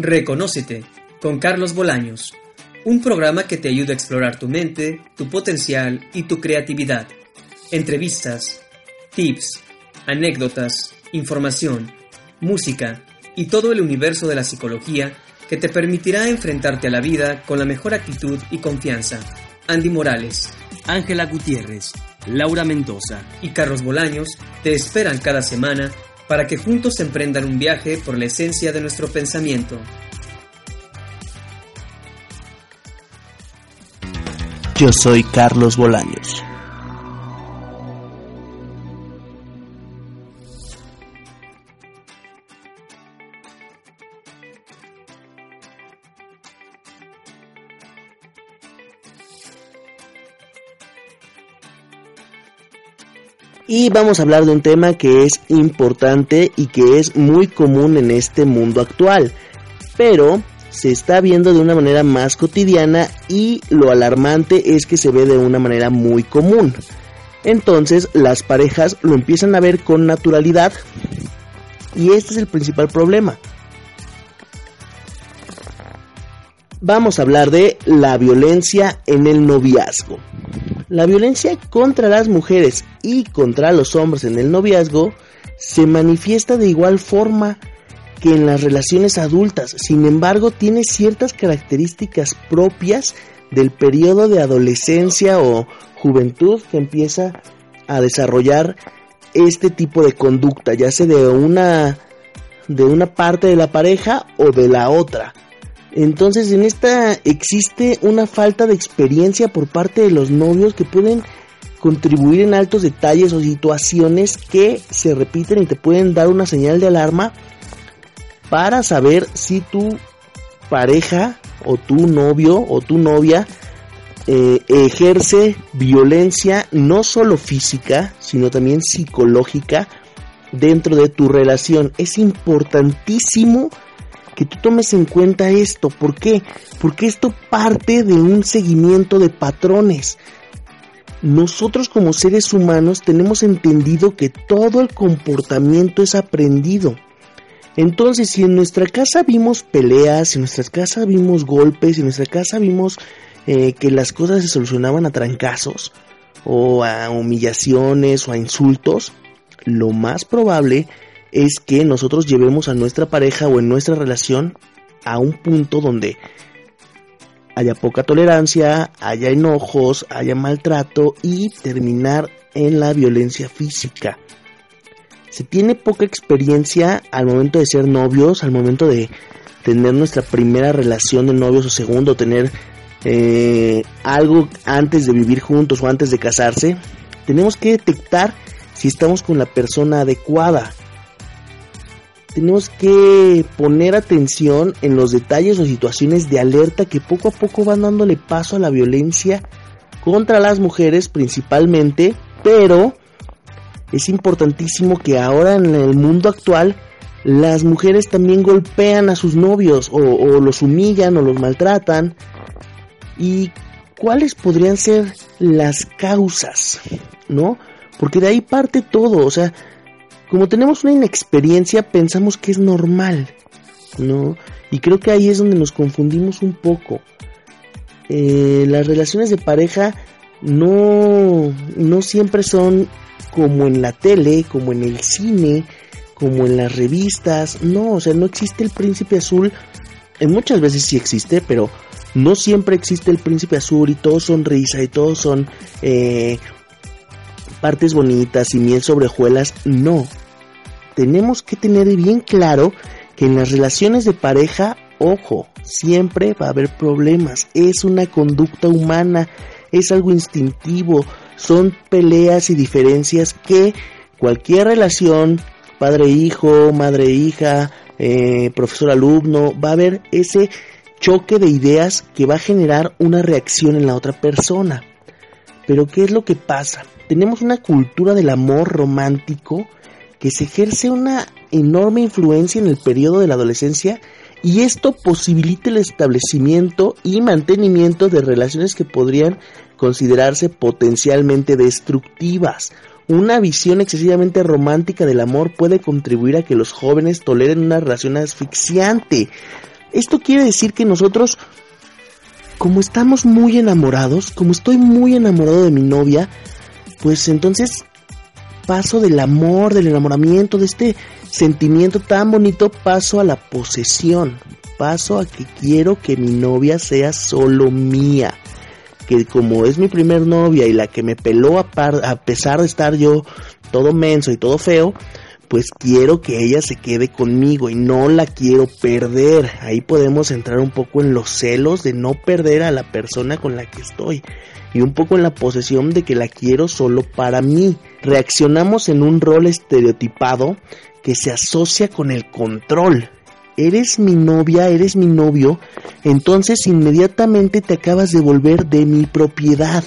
Reconócete con Carlos Bolaños, un programa que te ayuda a explorar tu mente, tu potencial y tu creatividad. Entrevistas, tips, anécdotas, información, música y todo el universo de la psicología que te permitirá enfrentarte a la vida con la mejor actitud y confianza. Andy Morales, Ángela Gutiérrez, Laura Mendoza y Carlos Bolaños te esperan cada semana para que juntos emprendan un viaje por la esencia de nuestro pensamiento. Yo soy Carlos Bolaños. Y vamos a hablar de un tema que es importante y que es muy común en este mundo actual, pero se está viendo de una manera más cotidiana y lo alarmante es que se ve de una manera muy común. Entonces las parejas lo empiezan a ver con naturalidad y este es el principal problema. Vamos a hablar de la violencia en el noviazgo. La violencia contra las mujeres y contra los hombres en el noviazgo se manifiesta de igual forma que en las relaciones adultas, sin embargo tiene ciertas características propias del periodo de adolescencia o juventud que empieza a desarrollar este tipo de conducta, ya sea de una de una parte de la pareja o de la otra. Entonces en esta existe una falta de experiencia por parte de los novios que pueden contribuir en altos detalles o situaciones que se repiten y te pueden dar una señal de alarma para saber si tu pareja o tu novio o tu novia eh, ejerce violencia no solo física, sino también psicológica dentro de tu relación. Es importantísimo que tú tomes en cuenta esto. ¿Por qué? Porque esto parte de un seguimiento de patrones. Nosotros como seres humanos tenemos entendido que todo el comportamiento es aprendido. Entonces, si en nuestra casa vimos peleas, si en nuestra casa vimos golpes, si en nuestra casa vimos eh, que las cosas se solucionaban a trancazos, o a humillaciones, o a insultos, lo más probable es que nosotros llevemos a nuestra pareja o en nuestra relación a un punto donde haya poca tolerancia, haya enojos, haya maltrato y terminar en la violencia física. Se tiene poca experiencia al momento de ser novios, al momento de tener nuestra primera relación de novios o segundo, tener eh, algo antes de vivir juntos o antes de casarse. Tenemos que detectar si estamos con la persona adecuada tenemos que poner atención en los detalles o situaciones de alerta que poco a poco van dándole paso a la violencia contra las mujeres principalmente, pero es importantísimo que ahora en el mundo actual las mujeres también golpean a sus novios o, los humillan o los maltratan. ¿Y cuáles podrían ser las causas? ¿No? Porque de ahí parte todo, o sea, como tenemos una inexperiencia, pensamos que es normal, ¿no? Y creo que ahí es donde nos confundimos un poco. Eh, las relaciones de pareja no, no siempre son como en la tele, como en el cine, como en las revistas. No, o sea, no existe el príncipe azul. En muchas veces sí existe, pero no siempre existe el príncipe azul y todos son risa y todos son eh, partes bonitas y miel sobre hojuelas, no. Tenemos que tener bien claro que en las relaciones de pareja, ojo, siempre va a haber problemas. Es una conducta humana, es algo instintivo, son peleas y diferencias que cualquier relación, padre-hijo, madre-hija, eh, profesor-alumno, va a haber ese choque de ideas que va a generar una reacción en la otra persona. Pero ¿qué es lo que pasa? Tenemos una cultura del amor romántico que se ejerce una enorme influencia en el periodo de la adolescencia y esto posibilita el establecimiento y mantenimiento de relaciones que podrían considerarse potencialmente destructivas. Una visión excesivamente romántica del amor puede contribuir a que los jóvenes toleren una relación asfixiante. Esto quiere decir que nosotros, como estamos muy enamorados, como estoy muy enamorado de mi novia, pues entonces paso del amor, del enamoramiento, de este sentimiento tan bonito, paso a la posesión, paso a que quiero que mi novia sea solo mía. Que como es mi primer novia y la que me peló a, a pesar de estar yo todo menso y todo feo, pues quiero que ella se quede conmigo y no la quiero perder. Ahí podemos entrar un poco en los celos de no perder a la persona con la que estoy y un poco en la posesión de que la quiero solo para mí. Reaccionamos en un rol estereotipado que se asocia con el control. Eres mi novia, eres mi novio, entonces inmediatamente te acabas de volver de mi propiedad.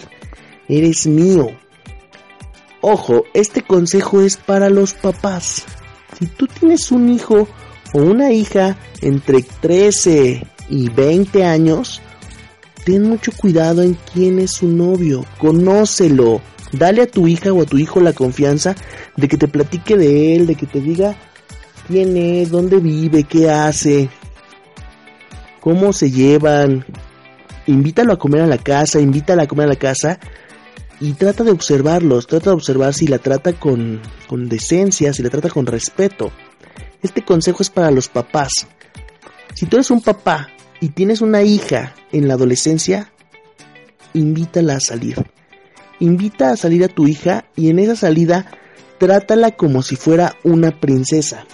Eres mío. Ojo, este consejo es para los papás. Si tú tienes un hijo o una hija entre 13 y 20 años, ten mucho cuidado en quién es su novio, conócelo. Dale a tu hija o a tu hijo la confianza de que te platique de él, de que te diga quién es, dónde vive, qué hace, cómo se llevan. Invítalo a comer a la casa, invítala a comer a la casa y trata de observarlos, trata de observar si la trata con, con decencia, si la trata con respeto. Este consejo es para los papás. Si tú eres un papá y tienes una hija en la adolescencia, invítala a salir. Invita a salir a tu hija y en esa salida trátala como si fuera una princesa.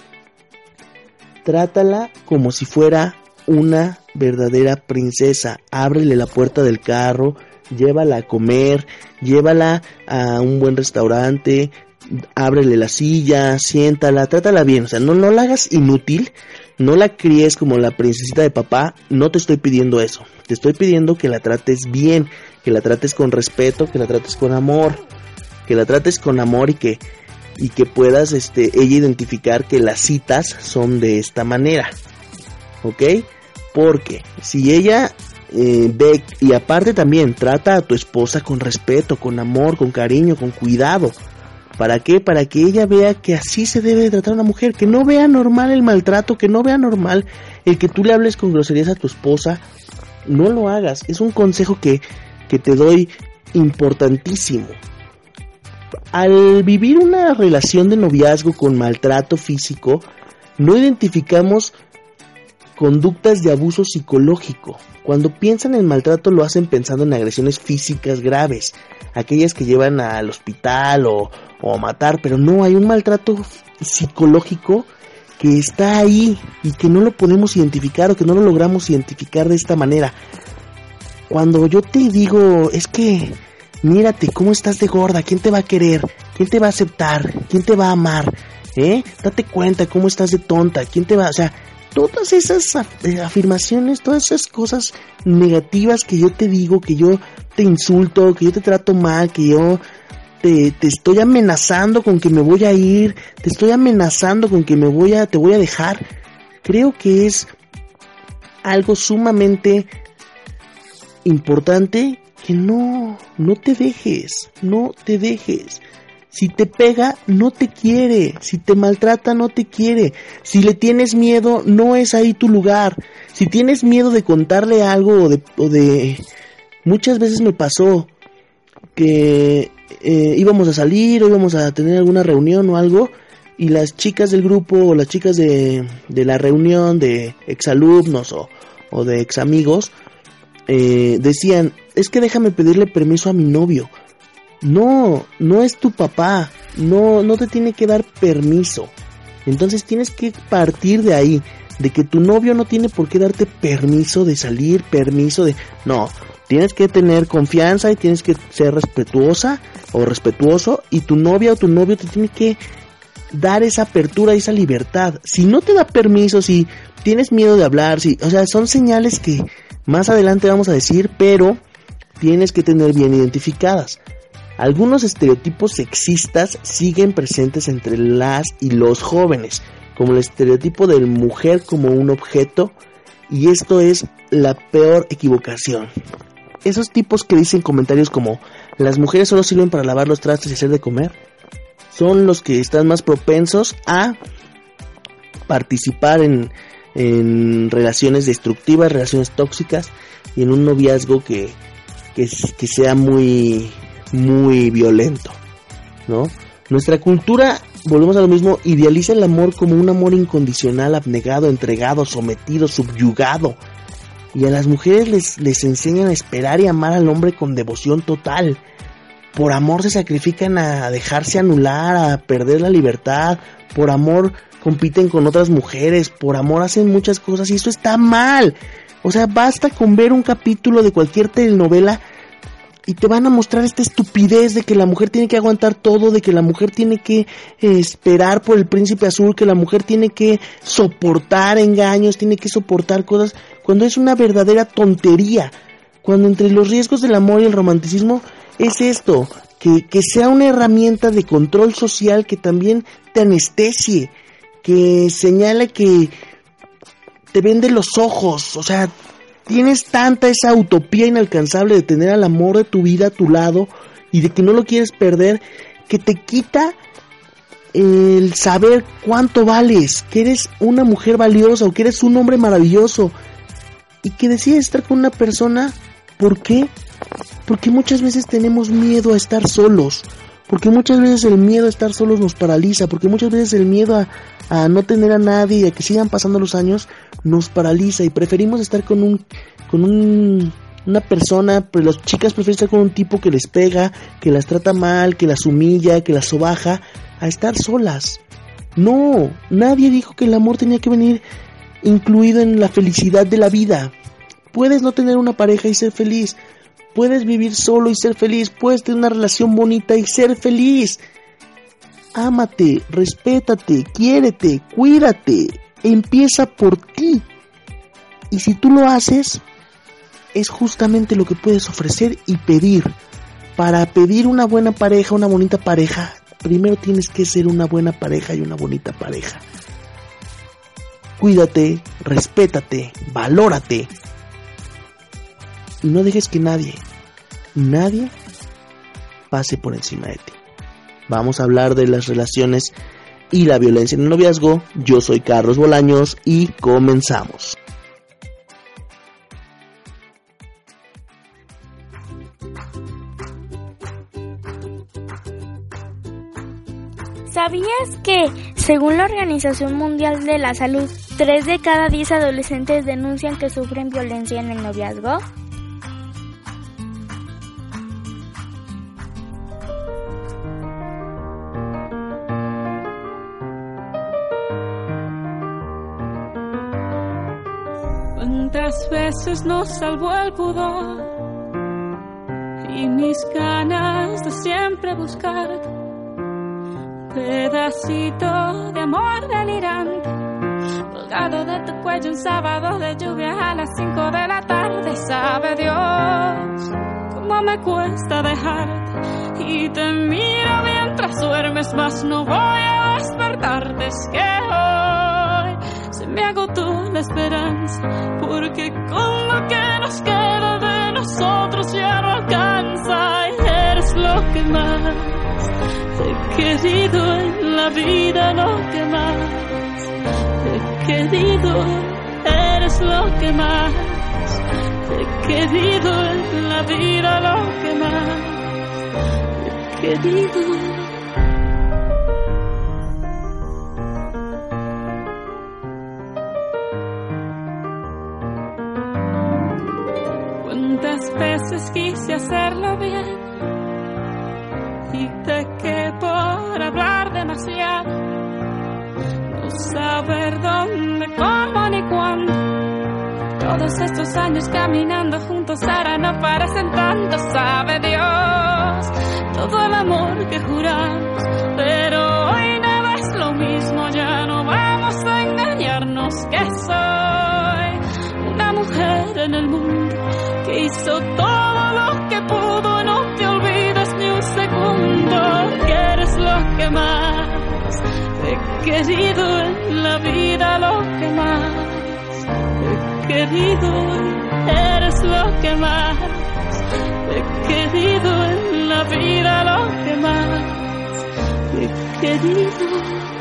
Trátala como si fuera una verdadera princesa. Ábrele la puerta del carro, llévala a comer, llévala a un buen restaurante, ábrele la silla, siéntala, trátala bien, o sea, no, no la hagas inútil, no la críes como la princesita de papá, no te estoy pidiendo eso. Te estoy pidiendo que la trates bien, que la trates con respeto, que la trates con amor, que la trates con amor y que y que puedas este ella identificar que las citas son de esta manera. ¿Ok? Porque si ella eh, ve y aparte también trata a tu esposa con respeto, con amor, con cariño, con cuidado, ¿Para qué? Para que ella vea que así se debe tratar a una mujer, que no vea normal el maltrato, que no vea normal el que tú le hables con groserías a tu esposa. No lo hagas, es un consejo que, que te doy importantísimo. Al vivir una relación de noviazgo con maltrato físico, no identificamos conductas de abuso psicológico. Cuando piensan en maltrato lo hacen pensando en agresiones físicas graves, aquellas que llevan al hospital o, o matar, pero no, hay un maltrato psicológico que está ahí y que no lo podemos identificar o que no lo logramos identificar de esta manera. Cuando yo te digo, es que, mírate, ¿cómo estás de gorda? ¿Quién te va a querer? ¿Quién te va a aceptar? ¿Quién te va a amar? ¿Eh? Date cuenta, ¿cómo estás de tonta? ¿Quién te va? O sea, todas esas eh, afirmaciones, todas esas cosas negativas que yo te digo, que yo te insulto, que yo te trato mal, que yo te, estoy amenazando con que me voy a ir, te estoy amenazando con que me voy a, te voy a dejar. Creo que es algo sumamente importante que no, no te dejes, no te dejes. Si te pega, no te quiere. Si te maltrata, no te quiere. Si le tienes miedo, no es ahí tu lugar. Si tienes miedo de contarle algo o de... O de... Muchas veces me pasó que eh, íbamos a salir o íbamos a tener alguna reunión o algo y las chicas del grupo o las chicas de, de la reunión de exalumnos o, o de examigos eh, decían, es que déjame pedirle permiso a mi novio. No, no es tu papá, no, no te tiene que dar permiso. Entonces tienes que partir de ahí, de que tu novio no tiene por qué darte permiso de salir, permiso de... No, Tienes que tener confianza y tienes que ser respetuosa o respetuoso y tu novia o tu novio te tiene que dar esa apertura esa libertad. Si no te da permiso, si tienes miedo de hablar, si, o sea, son señales que más adelante vamos a decir, pero tienes que tener bien identificadas. Algunos estereotipos sexistas siguen presentes entre las y los jóvenes, como el estereotipo de mujer como un objeto, y esto es la peor equivocación. Esos tipos que dicen comentarios como las mujeres solo sirven para lavar los trastes y hacer de comer, son los que están más propensos a participar en, en relaciones destructivas, relaciones tóxicas y en un noviazgo que, que, sea muy, muy violento, ¿no? Nuestra cultura, volvemos a lo mismo, idealiza el amor como un amor incondicional, abnegado, entregado, sometido, subyugado. Y a las mujeres les, les enseñan a esperar y amar al hombre con devoción total. Por amor se sacrifican a dejarse anular, a perder la libertad. Por amor compiten con otras mujeres. Por amor hacen muchas cosas y eso está mal. O sea, basta con ver un capítulo de cualquier telenovela y te van a mostrar esta estupidez de que la mujer tiene que aguantar todo, de que la mujer tiene que eh, esperar por el príncipe azul, que la mujer tiene que soportar engaños, tiene que soportar cosas, cuando es una verdadera tontería. Cuando entre los riesgos del amor y el romanticismo es esto, que, que sea una herramienta de control social que también te anestesie, que señale que te vende los ojos, o sea, tienes tanta esa utopía inalcanzable de tener al amor de tu vida a tu lado y de que no lo quieres perder, que te quita el saber cuánto vales, que eres una mujer valiosa o que eres un hombre maravilloso y que decides estar con una persona, ¿por qué? Porque muchas veces tenemos miedo a estar solos, porque muchas veces el miedo a estar solos nos paraliza, porque muchas veces el miedo a, a no tener a nadie y a que sigan pasando los años nos paraliza y preferimos estar con un con un, una persona, pero las chicas prefieren estar con un tipo que les pega, que las trata mal, que las humilla, que las sobaja, a estar solas. No, nadie dijo que el amor tenía que venir incluido en la felicidad de la vida. Puedes no tener una pareja y ser feliz. Puedes vivir solo y ser feliz. Puedes tener una relación bonita y ser feliz ámate, respétate, quiérete, cuídate. Empieza por ti. Y si tú lo haces, es justamente lo que puedes ofrecer y pedir. Para pedir una buena pareja, una bonita pareja, primero tienes que ser una buena pareja y una bonita pareja. Cuídate, respétate, valórate. Y no dejes que nadie, nadie pase por encima de ti. Vamos a hablar de las relaciones y la violencia en el noviazgo. Yo soy Carlos Bolaños y comenzamos. ¿Sabías que, según la Organización Mundial de la Salud, 3 de cada 10 adolescentes denuncian que sufren violencia en el noviazgo? ¿Cuántas veces nos salvó el pudor y mis ganas de siempre buscarte? Pedacito de amor delirante, colgado de tu cuello un sábado de lluvia a las 5 de la tarde. Sabe Dios cómo me cuesta dejarte y te miro mientras duermes, mas no voy a despertarte. Es que me agotó la esperanza, porque con lo que nos queda de nosotros ya no alcanza. Y eres lo que más he querido en la vida, lo que más he querido. Eres lo que más he querido en la vida, lo que más he querido. Veces quise hacerlo bien y te que por hablar demasiado, no saber dónde, cómo ni cuándo. Todos estos años caminando juntos ahora no parecen tanto, sabe Dios, todo el amor que juramos, pero hoy nada es lo mismo, ya no vamos a engañarnos que una mujer en el mundo que hizo todo lo que pudo. No te olvides ni un segundo que eres lo que más he querido en la vida, lo que más he querido. Eres lo que más he querido en la vida, lo que más he querido.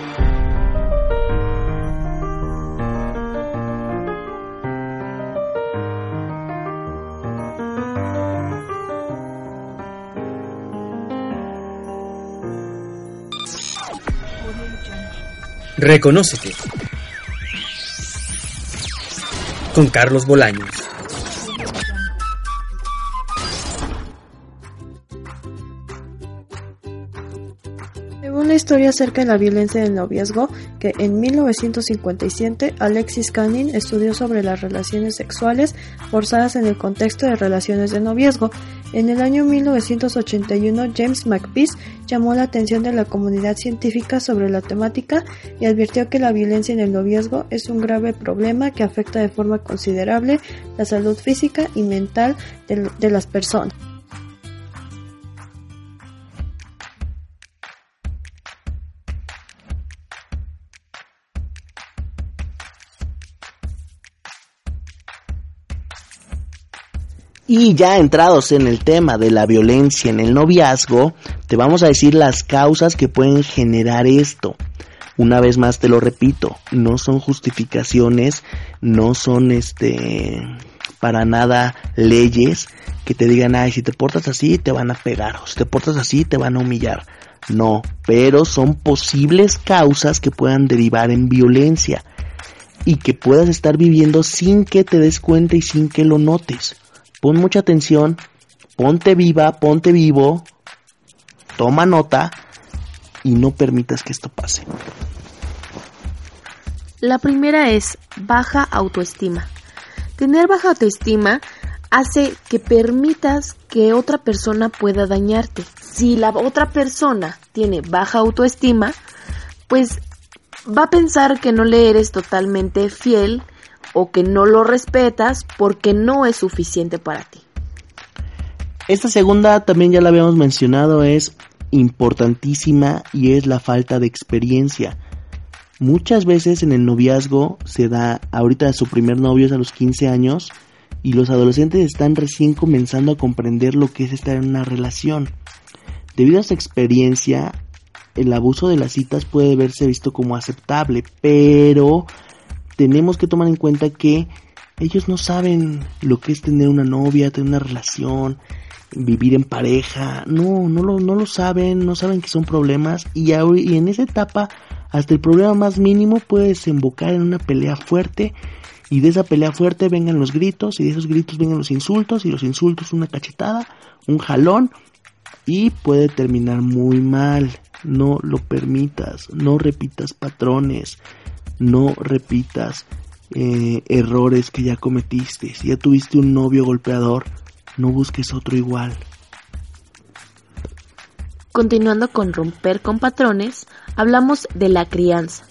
Reconócete. Con Carlos Bolaños. Según la historia acerca de la violencia del noviazgo, que en 1957 Alexis Canning estudió sobre las relaciones sexuales forzadas en el contexto de relaciones de noviazgo. En el año 1981 James McPeace llamó la atención de la comunidad científica sobre la temática y advirtió que la violencia en el noviazgo es un grave problema que afecta de forma considerable la salud física y mental de, de las personas. Y ya entrados en el tema de la violencia en el noviazgo, te vamos a decir las causas que pueden generar esto. Una vez más te lo repito, no son justificaciones, no son este para nada leyes que te digan, ay, si te portas así te van a pegar, o si te portas así te van a humillar. No, pero son posibles causas que puedan derivar en violencia y que puedas estar viviendo sin que te des cuenta y sin que lo notes pon mucha atención, ponte viva, ponte vivo, toma nota y no permitas que esto pase. La primera es baja autoestima. Tener baja autoestima hace que permitas que otra persona pueda dañarte. Si la otra persona tiene baja autoestima, pues va a pensar que no le eres totalmente fiel o que no lo respetas porque no es suficiente para ti. Esta segunda también ya la habíamos mencionado, es importantísima y es la falta de experiencia. Muchas veces en el noviazgo se da, ahorita su primer novio es a los 15 años y los adolescentes están recién comenzando a comprender lo que es estar en una relación. Debido a esa experiencia, el abuso de las citas puede verse visto como aceptable, pero tenemos que tomar en cuenta que ellos no saben lo que es tener una novia, tener una relación, vivir en pareja. No, no lo, no lo saben, no saben que son problemas y, y en esa etapa hasta el problema más mínimo puede desembocar en una pelea fuerte y de esa pelea fuerte vengan los gritos y de esos gritos vengan los insultos y los insultos una cachetada, un jalón y puede terminar muy mal. No lo permitas, no repitas patrones, no repitas eh, errores que ya cometiste. Si ya tuviste un novio golpeador, no busques otro igual. Continuando con romper con patrones, hablamos de la crianza.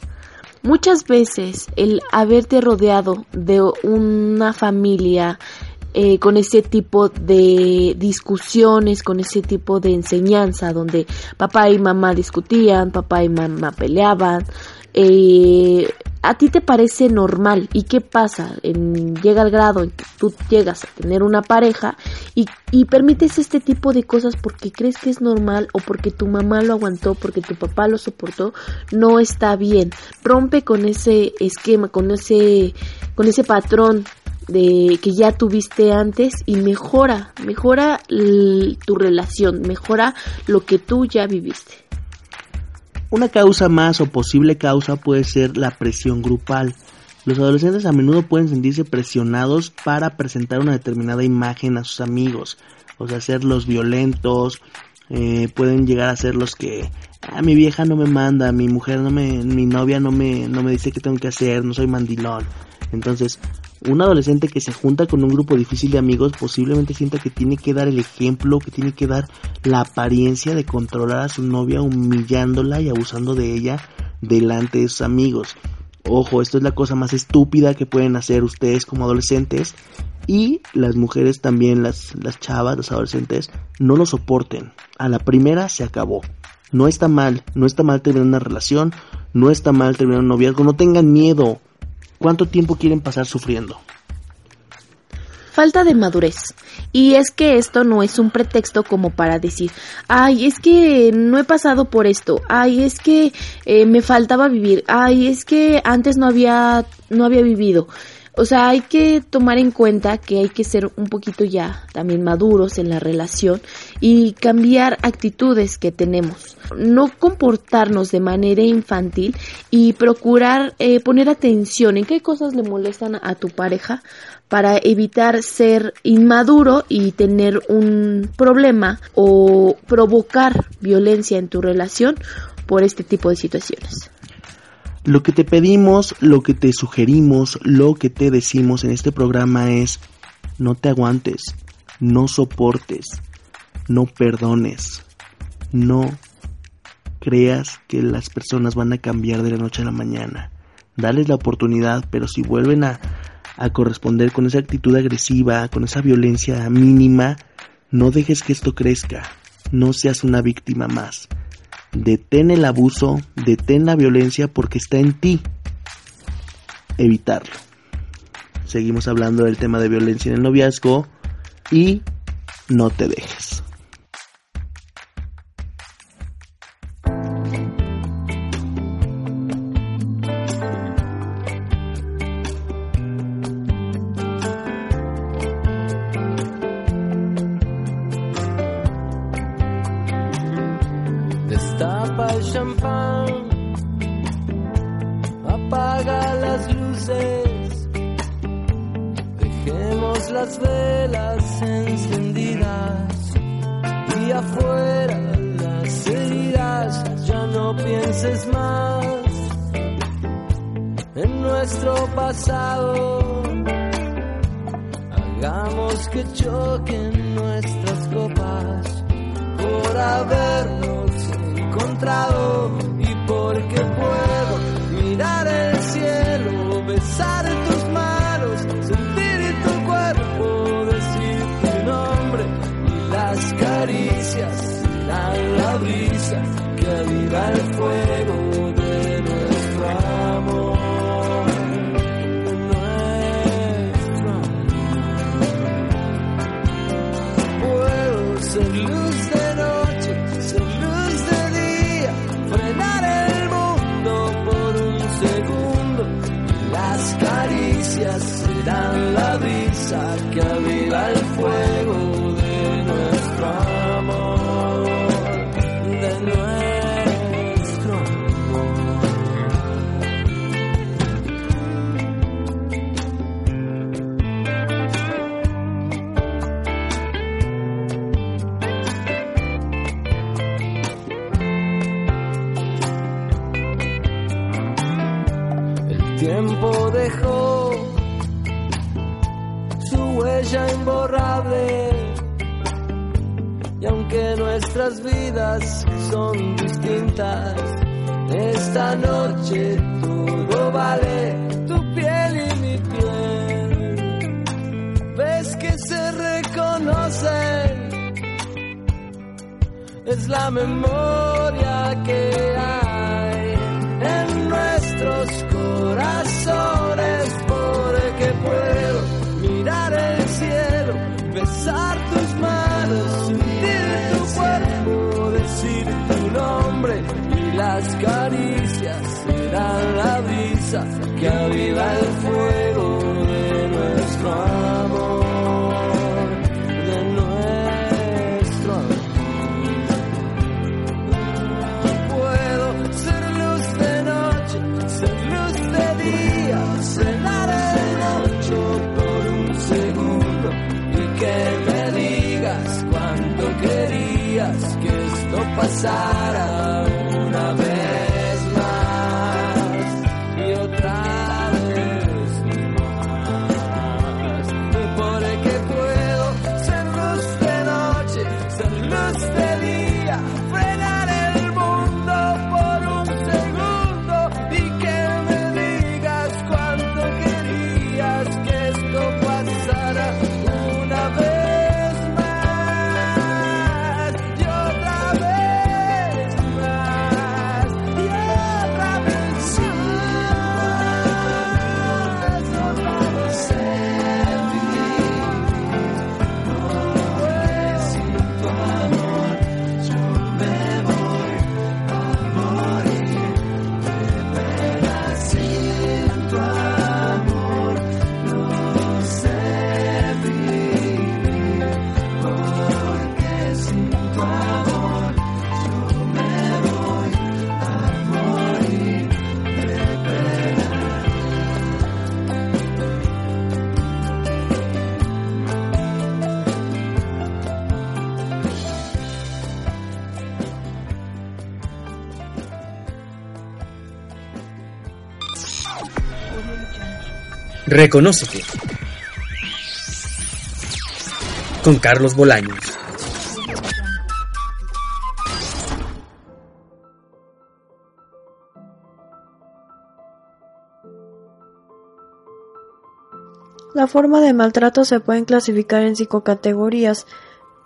Muchas veces el haberte rodeado de una familia eh, con ese tipo de discusiones, con ese tipo de enseñanza, donde papá y mamá discutían, papá y mamá peleaban, eh, a ti te parece normal y qué pasa en, llega al grado en que tú llegas a tener una pareja y, y, permites este tipo de cosas porque crees que es normal o porque tu mamá lo aguantó porque tu papá lo soportó no está bien. Rompe con ese esquema con ese con ese patrón de que ya tuviste antes y mejora mejora tu relación mejora lo que tú ya viviste una causa más o posible causa puede ser la presión grupal. Los adolescentes a menudo pueden sentirse presionados para presentar una determinada imagen a sus amigos, o sea, ser los violentos, eh, pueden llegar a ser los que, ah, mi vieja no me manda, mi mujer no me, mi novia no me, no me dice qué tengo que hacer, no soy mandilón. Entonces, un adolescente que se junta con un grupo difícil de amigos posiblemente sienta que tiene que dar el ejemplo, que tiene que dar la apariencia de controlar a su novia humillándola y abusando de ella delante de sus amigos. Ojo, esto es la cosa más estúpida que pueden hacer ustedes como adolescentes y las mujeres también, las, las chavas, los adolescentes, no lo soporten. A la primera se acabó. No está mal, no está mal terminar una relación, no está mal terminar un noviazgo, no tengan miedo, ¿Cuánto tiempo quieren pasar sufriendo? Falta de madurez. Y es que esto no es un pretexto como para decir, ay, es que no he pasado por esto, ay, es que eh, me faltaba vivir, ay, es que antes no había, no había vivido. O sea, hay que tomar en cuenta que hay que ser un poquito ya también maduros en la relación y cambiar actitudes que tenemos. No comportarnos de manera infantil y procurar eh, poner atención en qué cosas le molestan a tu pareja para evitar ser inmaduro y tener un problema o provocar violencia en tu relación por este tipo de situaciones. Lo que te pedimos, lo que te sugerimos, lo que te decimos en este programa es no te aguantes, no soportes, no perdones, no creas que las personas van a cambiar de la noche a la mañana. Dales la oportunidad, pero si vuelven a, a corresponder con esa actitud agresiva, con esa violencia mínima, no dejes que esto crezca, no seas una víctima más. Detén el abuso, detén la violencia porque está en ti evitarlo. Seguimos hablando del tema de violencia en el noviazgo y no te dejes. Que aviva el fuego nuestras vidas son distintas, esta noche todo vale tu piel y mi piel. Ves que se reconocen, es la memoria que hay en nuestros corazones porque puedo mirar el cielo, besar las caricias serán la brisa que aviva el fuego de nuestro amor, de nuestro amor. Puedo ser luz de noche, ser luz de día, cenar el noche por un segundo y que me digas cuánto querías que esto pasara Reconócete. Con Carlos Bolaños. La forma de maltrato se pueden clasificar en cinco categorías.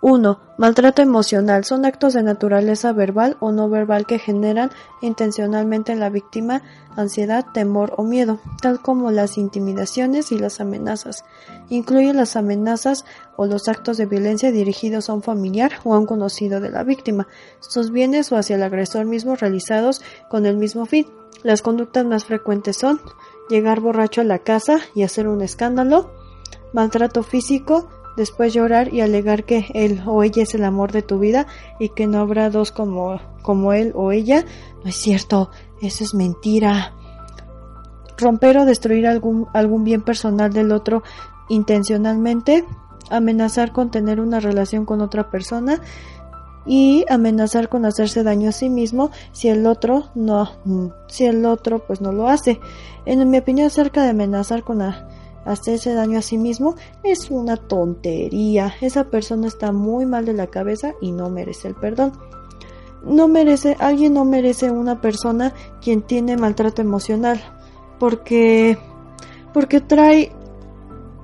1. Maltrato emocional. Son actos de naturaleza verbal o no verbal que generan intencionalmente en la víctima ansiedad, temor o miedo, tal como las intimidaciones y las amenazas. Incluye las amenazas o los actos de violencia dirigidos a un familiar o a un conocido de la víctima, sus bienes o hacia el agresor mismo realizados con el mismo fin. Las conductas más frecuentes son llegar borracho a la casa y hacer un escándalo, maltrato físico, después llorar y alegar que él o ella es el amor de tu vida y que no habrá dos como, como él o ella. No es cierto, eso es mentira. Romper o destruir algún, algún bien personal del otro intencionalmente, amenazar con tener una relación con otra persona y amenazar con hacerse daño a sí mismo si el otro no si el otro pues no lo hace en mi opinión acerca de amenazar con hacerse daño a sí mismo es una tontería esa persona está muy mal de la cabeza y no merece el perdón no merece alguien no merece una persona quien tiene maltrato emocional porque porque trae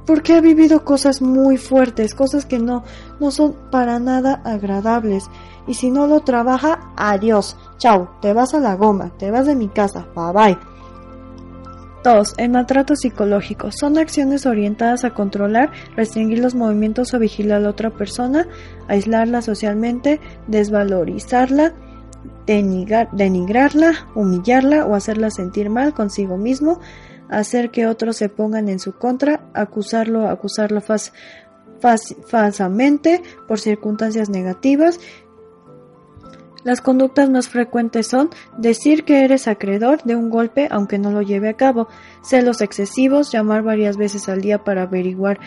porque ha vivido cosas muy fuertes, cosas que no, no son para nada agradables. Y si no lo trabaja, adiós, chao, te vas a la goma, te vas de mi casa, bye bye. 2. El maltrato psicológico. Son acciones orientadas a controlar, restringir los movimientos o vigilar a la otra persona, aislarla socialmente, desvalorizarla, denigrar, denigrarla, humillarla o hacerla sentir mal consigo mismo, hacer que otros se pongan en su contra, acusarlo, acusarlo falsamente por circunstancias negativas. Las conductas más frecuentes son decir que eres acreedor de un golpe aunque no lo lleve a cabo, celos excesivos, llamar varias veces al día para averiguar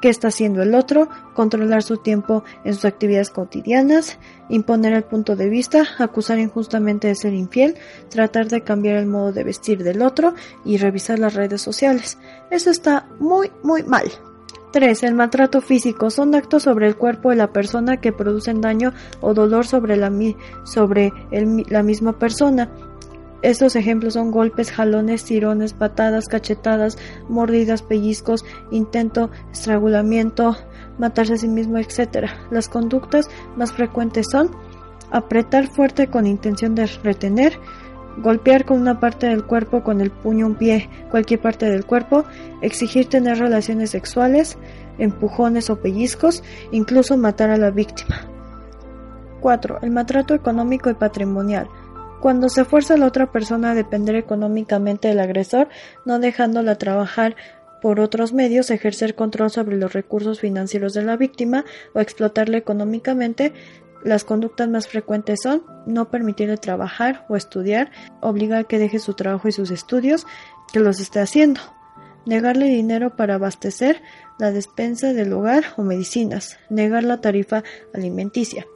qué está haciendo el otro, controlar su tiempo en sus actividades cotidianas, imponer el punto de vista, acusar injustamente de ser infiel, tratar de cambiar el modo de vestir del otro y revisar las redes sociales. Eso está muy, muy mal. 3. El maltrato físico son actos sobre el cuerpo de la persona que producen daño o dolor sobre la, misma persona. Estos ejemplos son golpes, jalones, tirones, patadas, cachetadas, mordidas, pellizcos, intento, estrangulamiento, matarse a sí mismo, etc. Las conductas más frecuentes son apretar fuerte con intención de retener, golpear con una parte del cuerpo con el puño, un pie, cualquier parte del cuerpo, exigir tener relaciones sexuales, empujones o pellizcos, incluso matar a la víctima. 4. El maltrato económico y patrimonial. Cuando se fuerza a la otra persona a depender económicamente del agresor, no dejándola trabajar por otros medios, ejercer control sobre los recursos financieros de la víctima o explotarla económicamente, las conductas más frecuentes son no permitirle trabajar o estudiar, obligar que deje su trabajo y sus estudios, que los esté haciendo, negarle dinero para abastecer la despensa del hogar o medicinas, negar la tarifa alimenticia.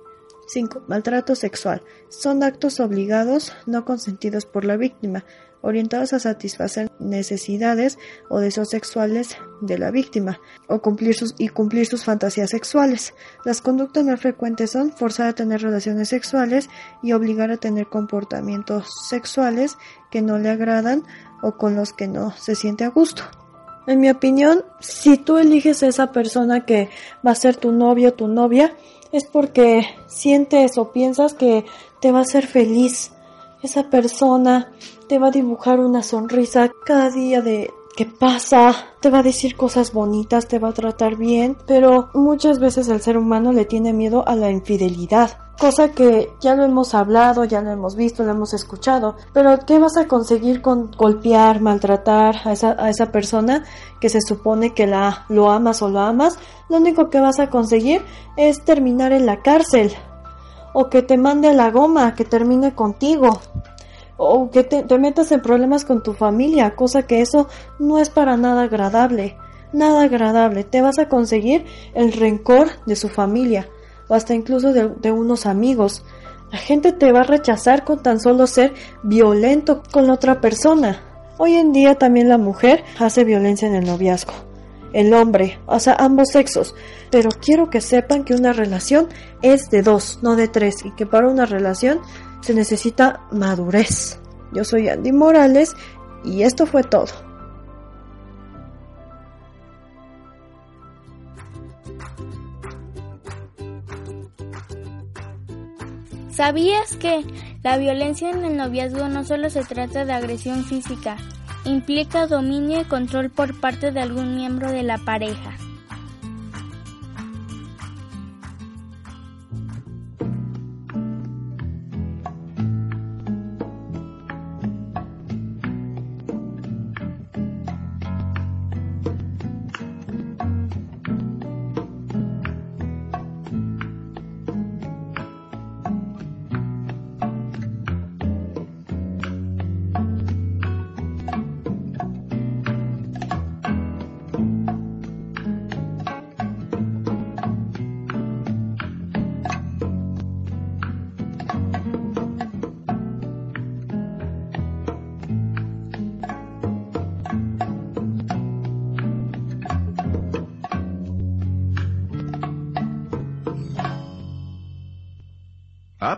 5. Maltrato sexual. Son actos obligados, no consentidos por la víctima, orientados a satisfacer necesidades o deseos sexuales de la víctima o cumplir sus, y cumplir sus fantasías sexuales. Las conductas más frecuentes son forzar a tener relaciones sexuales y obligar a tener comportamientos sexuales que no le agradan o con los que no se siente a gusto. En mi opinión, si tú eliges a esa persona que va a ser tu novio o tu novia, es porque sientes o piensas que te va a hacer feliz. Esa persona te va a dibujar una sonrisa cada día de que pasa, te va a decir cosas bonitas, te va a tratar bien, pero muchas veces el ser humano le tiene miedo a la infidelidad cosa que ya lo hemos hablado, ya lo hemos visto, lo hemos escuchado, pero ¿qué vas a conseguir con golpear, maltratar a esa, a esa persona que se supone que la lo amas o lo amas? Lo único que vas a conseguir es terminar en la cárcel o que te mande a la goma, que termine contigo o que te, metas en problemas con tu familia, cosa que eso no es para nada agradable, nada agradable, te vas a conseguir el rencor de su familia o hasta incluso de, unos amigos. La gente te va a rechazar con tan solo ser violento con otra persona. Hoy en día también la mujer hace violencia en el noviazgo. El hombre, o sea, ambos sexos. Pero quiero que sepan que una relación es de dos, no de tres, y que para una relación se necesita madurez. Yo soy Andy Morales y esto fue todo. ¿Sabías que la violencia en el noviazgo no solo se trata de agresión física, implica dominio y control por parte de algún miembro de la pareja?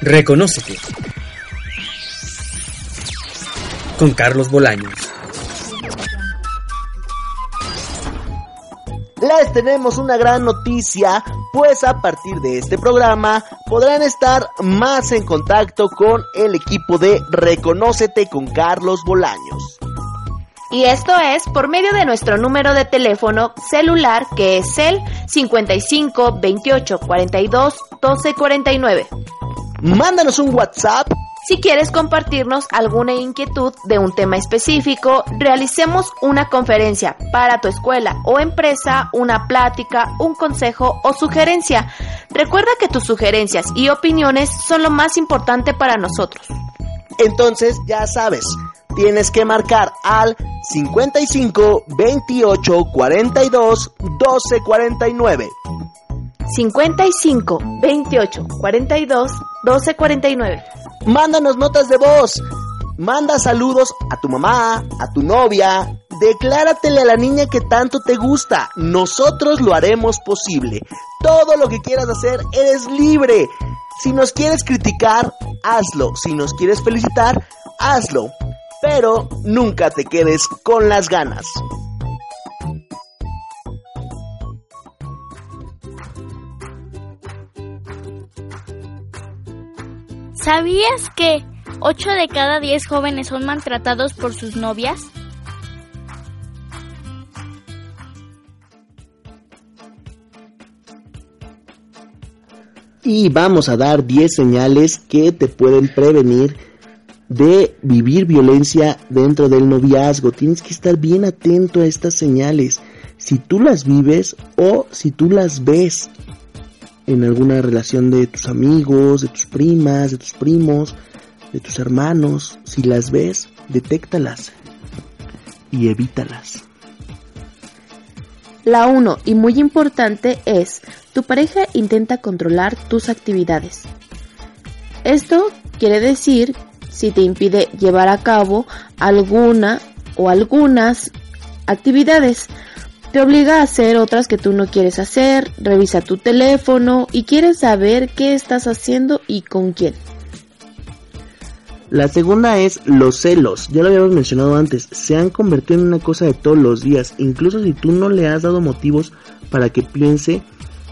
Reconócete. Con Carlos Bolaños. Les tenemos una gran noticia, pues a partir de este programa podrán estar más en contacto con el equipo de Reconócete con Carlos Bolaños. Y esto es por medio de nuestro número de teléfono celular que es el 55 28 42 12 49. Mándanos un WhatsApp Si quieres compartirnos alguna inquietud de un tema específico, realicemos una conferencia para tu escuela o empresa, una plática, un consejo o sugerencia. Recuerda que tus sugerencias y opiniones son lo más importante para nosotros. Entonces, ya sabes, tienes que marcar al 55 28 42 12 49. 55 28 42 12 49. Mándanos notas de voz. Manda saludos a tu mamá, a tu novia. Decláratele a la niña que tanto te gusta. Nosotros lo haremos posible. Todo lo que quieras hacer, eres libre. Si nos quieres criticar, hazlo. Si nos quieres felicitar, hazlo. Pero nunca te quedes con las ganas. ¿Sabías que 8 de cada 10 jóvenes son maltratados por sus novias? Y vamos a dar 10 señales que te pueden prevenir de vivir violencia dentro del noviazgo. Tienes que estar bien atento a estas señales. Si tú las vives o si tú las ves en alguna relación de tus amigos, de tus primas, de tus primos, de tus hermanos, si las ves, detéctalas y evítalas. La uno y muy importante es, tu pareja intenta controlar tus actividades. Esto quiere decir si te impide llevar a cabo alguna o algunas actividades. Te obliga a hacer otras que tú no quieres hacer, revisa tu teléfono y quieres saber qué estás haciendo y con quién. La segunda es los celos. Ya lo habíamos mencionado antes. Se han convertido en una cosa de todos los días. Incluso si tú no le has dado motivos para que piense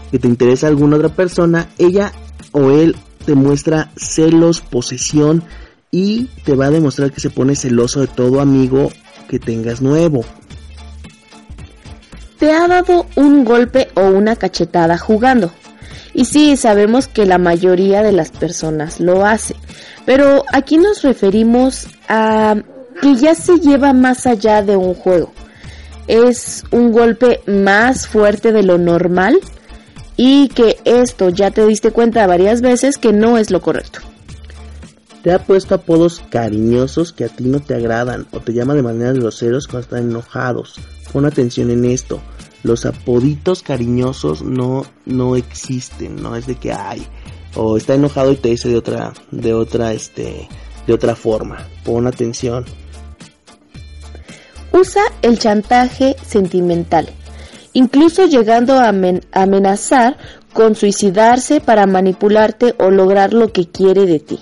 que te interesa alguna otra persona, ella o él te muestra celos, posesión y te va a demostrar que se pone celoso de todo amigo que tengas nuevo. Te ha dado un golpe o una cachetada jugando. Y sí, sabemos que la mayoría de las personas lo hace. Pero aquí nos referimos a que ya se lleva más allá de un juego. Es un golpe más fuerte de lo normal y que esto ya te diste cuenta varias veces que no es lo correcto. Te ha puesto apodos cariñosos que a ti no te agradan o te llama de manera groseros cuando están enojados. Pon atención en esto. Los apoditos cariñosos no, no existen, no es de que hay. O está enojado y te dice de otra, de otra, este, de otra forma. Pon atención. Usa el chantaje sentimental, incluso llegando a amenazar con suicidarse para manipularte o lograr lo que quiere de ti.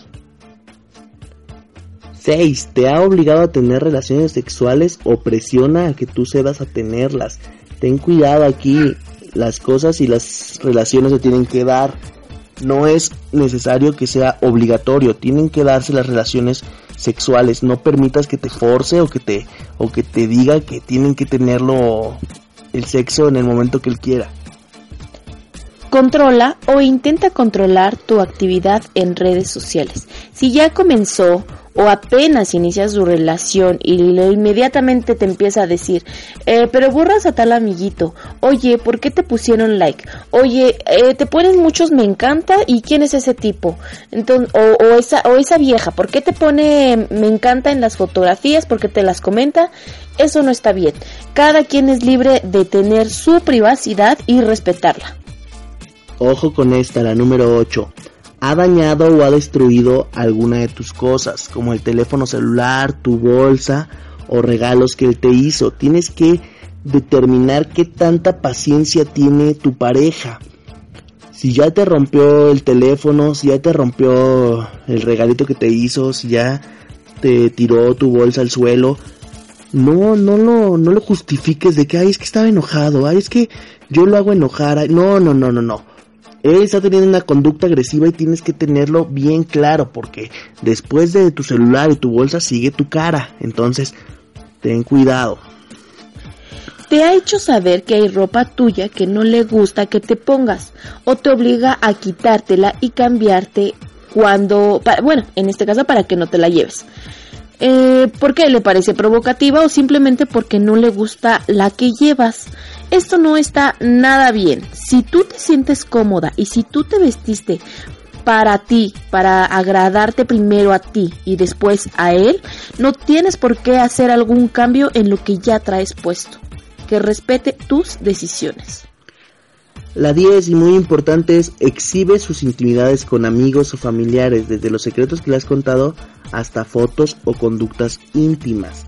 6. Te ha obligado a tener relaciones sexuales o presiona a que tú cedas a tenerlas. Ten cuidado aquí, las cosas y las relaciones se tienen que dar. No es necesario que sea obligatorio, tienen que darse las relaciones sexuales. No permitas que te force o que te o que te diga que tienen que tenerlo el sexo en el momento que él quiera. Controla o intenta controlar tu actividad en redes sociales. Si ya comenzó o apenas inicias su relación y inmediatamente te empieza a decir, eh, pero borras a tal amiguito, oye, ¿por qué te pusieron like? Oye, eh, te ponen muchos me encanta y quién es ese tipo, entonces, o, o, esa, o esa vieja, ¿por qué te pone me encanta en las fotografías? ¿Por qué te las comenta? Eso no está bien. Cada quien es libre de tener su privacidad y respetarla. Ojo con esta, la número 8 ha dañado o ha destruido alguna de tus cosas, como el teléfono celular, tu bolsa o regalos que él te hizo. Tienes que determinar qué tanta paciencia tiene tu pareja. Si ya te rompió el teléfono, si ya te rompió el regalito que te hizo, si ya te tiró tu bolsa al suelo, no, no lo, no lo justifiques de que, ay, es que estaba enojado, ay, es que yo lo hago enojar, no, no, no, no, no él está teniendo una conducta agresiva y tienes que tenerlo bien claro porque después de tu celular y tu bolsa sigue tu cara. Entonces, ten cuidado. Te ha hecho saber que hay ropa tuya que no le gusta que te pongas o te obliga a quitártela y cambiarte cuando, bueno, en este caso para que no te la lleves. Eh, porque le parece provocativa o simplemente porque no le gusta la que llevas. Esto no está nada bien. Si tú te sientes cómoda y si tú te vestiste para ti, para agradarte primero a ti y después a él, no tienes por qué hacer algún cambio en lo que ya traes puesto. Que respete tus decisiones. La 10 y muy importante es exhibe sus intimidades con amigos o familiares, desde los secretos que le has contado hasta fotos o conductas íntimas.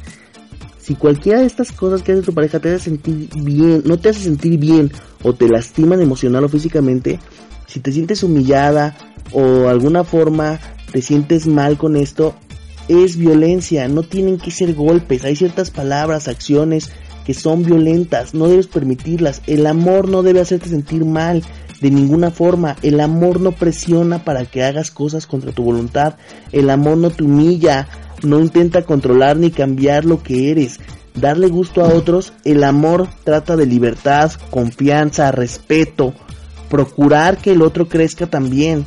Si cualquiera de estas cosas que hace tu pareja te hace sentir bien, no te hace sentir bien o te lastiman emocional o físicamente, si te sientes humillada o alguna forma te sientes mal con esto, es violencia, no tienen que ser golpes, hay ciertas palabras, acciones, que son violentas, no debes permitirlas. El amor no debe hacerte sentir mal de ninguna forma. El amor no presiona para que hagas cosas contra tu voluntad. El amor no te humilla, no intenta controlar ni cambiar lo que eres. Darle gusto a otros, el amor trata de libertad, confianza, respeto, procurar que el otro crezca también.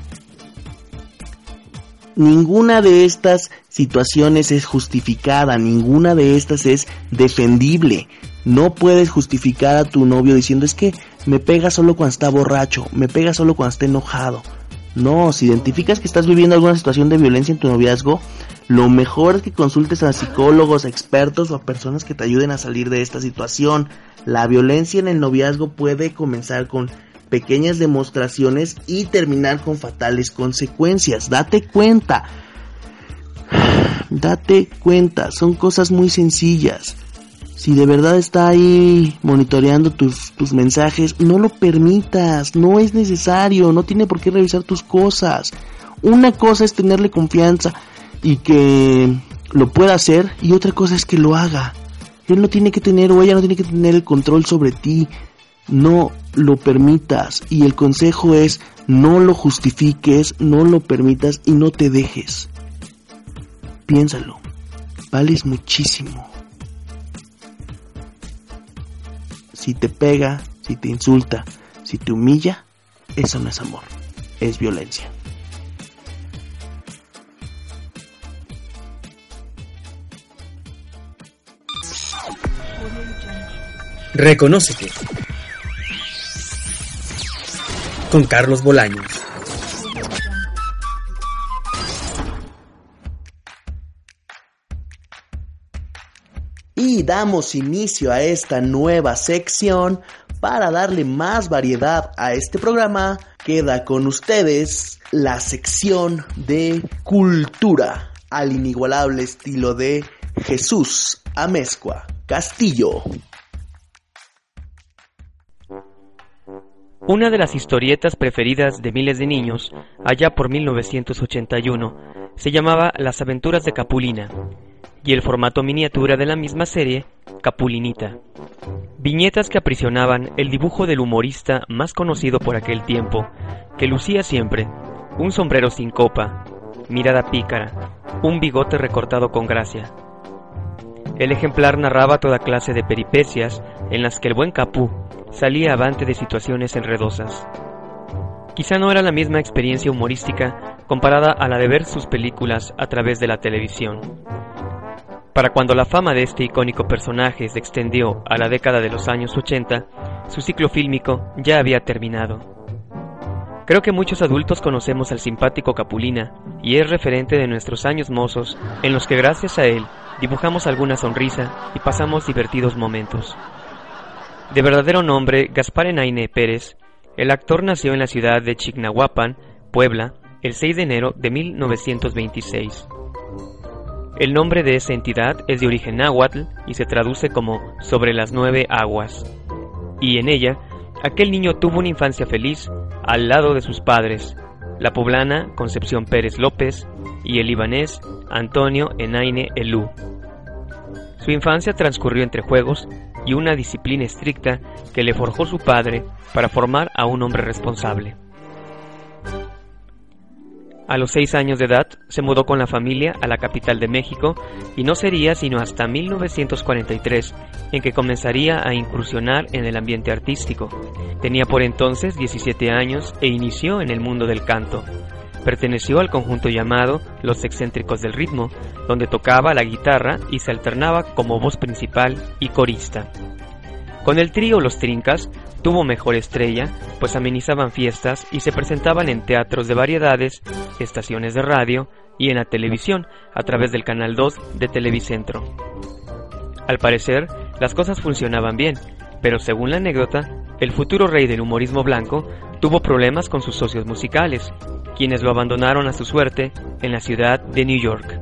Ninguna de estas situaciones es justificada, ninguna de estas es defendible. No puedes justificar a tu novio diciendo es que me pega solo cuando está borracho, me pega solo cuando está enojado. No, si identificas que estás viviendo alguna situación de violencia en tu noviazgo, lo mejor es que consultes a psicólogos, expertos o a personas que te ayuden a salir de esta situación. La violencia en el noviazgo puede comenzar con pequeñas demostraciones y terminar con fatales consecuencias. Date cuenta. Date cuenta, son cosas muy sencillas si de verdad está ahí monitoreando tus, tus mensajes, no lo permitas, no es necesario, no tiene por qué revisar tus cosas. Una cosa es tenerle confianza y que lo pueda hacer y otra cosa es que lo haga. Él no tiene que tener o ella no tiene que tener el control sobre ti. No lo permitas y el consejo es no lo justifiques, no lo permitas y no te dejes. Piénsalo, vales muchísimo. si te pega, si te insulta, si te humilla, eso no es amor, es violencia. Reconócete. Con Carlos Bolaños. Y damos inicio a esta nueva sección para darle más variedad a este programa. Queda con ustedes la sección de cultura al inigualable estilo de Jesús Amezcua Castillo. Una de las historietas preferidas de miles de niños, allá por 1981, se llamaba Las aventuras de Capulina y el formato miniatura de la misma serie, Capulinita. Viñetas que aprisionaban el dibujo del humorista más conocido por aquel tiempo, que lucía siempre un sombrero sin copa, mirada pícara, un bigote recortado con gracia. El ejemplar narraba toda clase de peripecias en las que el buen Capú salía avante de situaciones enredosas. Quizá no era la misma experiencia humorística comparada a la de ver sus películas a través de la televisión. Para cuando la fama de este icónico personaje se extendió a la década de los años 80, su ciclo fílmico ya había terminado. Creo que muchos adultos conocemos al simpático Capulina y es referente de nuestros años mozos en los que gracias a él dibujamos alguna sonrisa y pasamos divertidos momentos. De verdadero nombre Gaspar Enaine Pérez, el actor nació en la ciudad de Chignahuapan, Puebla, el 6 de enero de 1926. El nombre de esa entidad es de origen náhuatl y se traduce como sobre las nueve aguas. Y en ella, aquel niño tuvo una infancia feliz al lado de sus padres, la poblana Concepción Pérez López y el libanés Antonio Enaine Elú. Su infancia transcurrió entre juegos y una disciplina estricta que le forjó su padre para formar a un hombre responsable. A los seis años de edad se mudó con la familia a la capital de México y no sería sino hasta 1943 en que comenzaría a incursionar en el ambiente artístico. Tenía por entonces 17 años e inició en el mundo del canto. Perteneció al conjunto llamado Los Excéntricos del Ritmo, donde tocaba la guitarra y se alternaba como voz principal y corista. Con el trío Los Trincas tuvo mejor estrella, pues amenizaban fiestas y se presentaban en teatros de variedades, estaciones de radio y en la televisión a través del Canal 2 de Televicentro. Al parecer, las cosas funcionaban bien, pero según la anécdota, el futuro rey del humorismo blanco tuvo problemas con sus socios musicales, quienes lo abandonaron a su suerte en la ciudad de New York.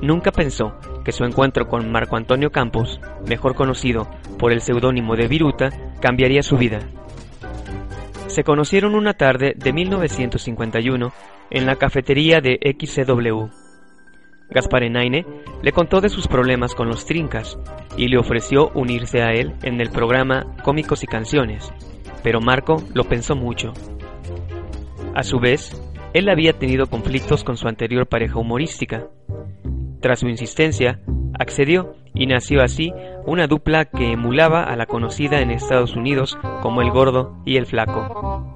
Nunca pensó que su encuentro con Marco Antonio Campos, mejor conocido por el seudónimo de Viruta, cambiaría su vida. Se conocieron una tarde de 1951 en la cafetería de XCW. Gaspar Enaine le contó de sus problemas con los Trincas y le ofreció unirse a él en el programa Cómicos y Canciones, pero Marco lo pensó mucho. A su vez, él había tenido conflictos con su anterior pareja humorística. Tras su insistencia, accedió y nació así una dupla que emulaba a la conocida en Estados Unidos como el gordo y el flaco.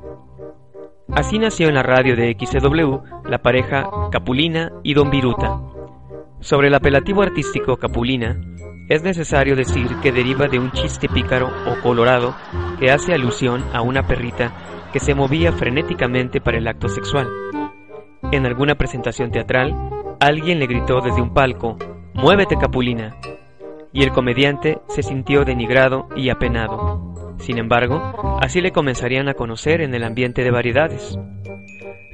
Así nació en la radio de XCW la pareja Capulina y Don Viruta, sobre el apelativo artístico Capulina, es necesario decir que deriva de un chiste pícaro o colorado que hace alusión a una perrita que se movía frenéticamente para el acto sexual. En alguna presentación teatral, alguien le gritó desde un palco, ¡Muévete Capulina! Y el comediante se sintió denigrado y apenado. Sin embargo, así le comenzarían a conocer en el ambiente de variedades.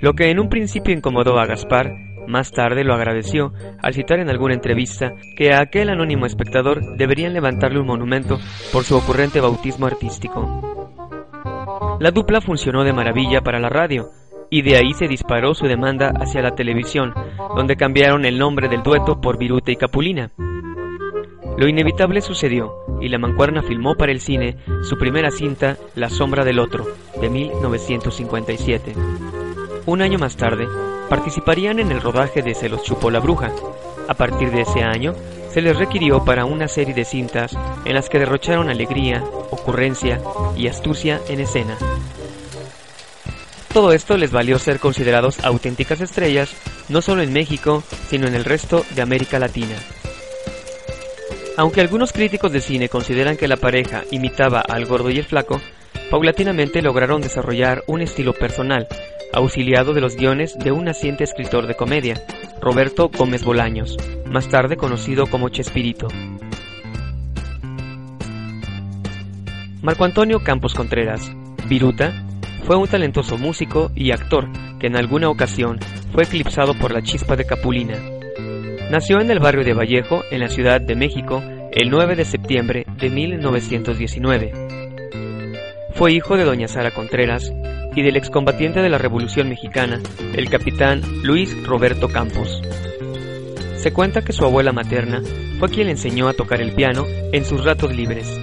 Lo que en un principio incomodó a Gaspar más tarde lo agradeció al citar en alguna entrevista que a aquel anónimo espectador deberían levantarle un monumento por su ocurrente bautismo artístico. La dupla funcionó de maravilla para la radio, y de ahí se disparó su demanda hacia la televisión, donde cambiaron el nombre del dueto por Viruta y Capulina. Lo inevitable sucedió, y la mancuerna filmó para el cine su primera cinta, La sombra del otro, de 1957. Un año más tarde, participarían en el rodaje de Se los chupó la bruja. A partir de ese año, se les requirió para una serie de cintas en las que derrocharon alegría, ocurrencia y astucia en escena. Todo esto les valió ser considerados auténticas estrellas, no solo en México, sino en el resto de América Latina. Aunque algunos críticos de cine consideran que la pareja imitaba al gordo y el flaco, paulatinamente lograron desarrollar un estilo personal, auxiliado de los guiones de un naciente escritor de comedia, Roberto Gómez Bolaños, más tarde conocido como Chespirito. Marco Antonio Campos Contreras, Viruta, fue un talentoso músico y actor que en alguna ocasión fue eclipsado por la chispa de Capulina. Nació en el barrio de Vallejo, en la Ciudad de México, el 9 de septiembre de 1919. Fue hijo de doña Sara Contreras y del excombatiente de la Revolución Mexicana, el capitán Luis Roberto Campos. Se cuenta que su abuela materna fue quien le enseñó a tocar el piano en sus ratos libres.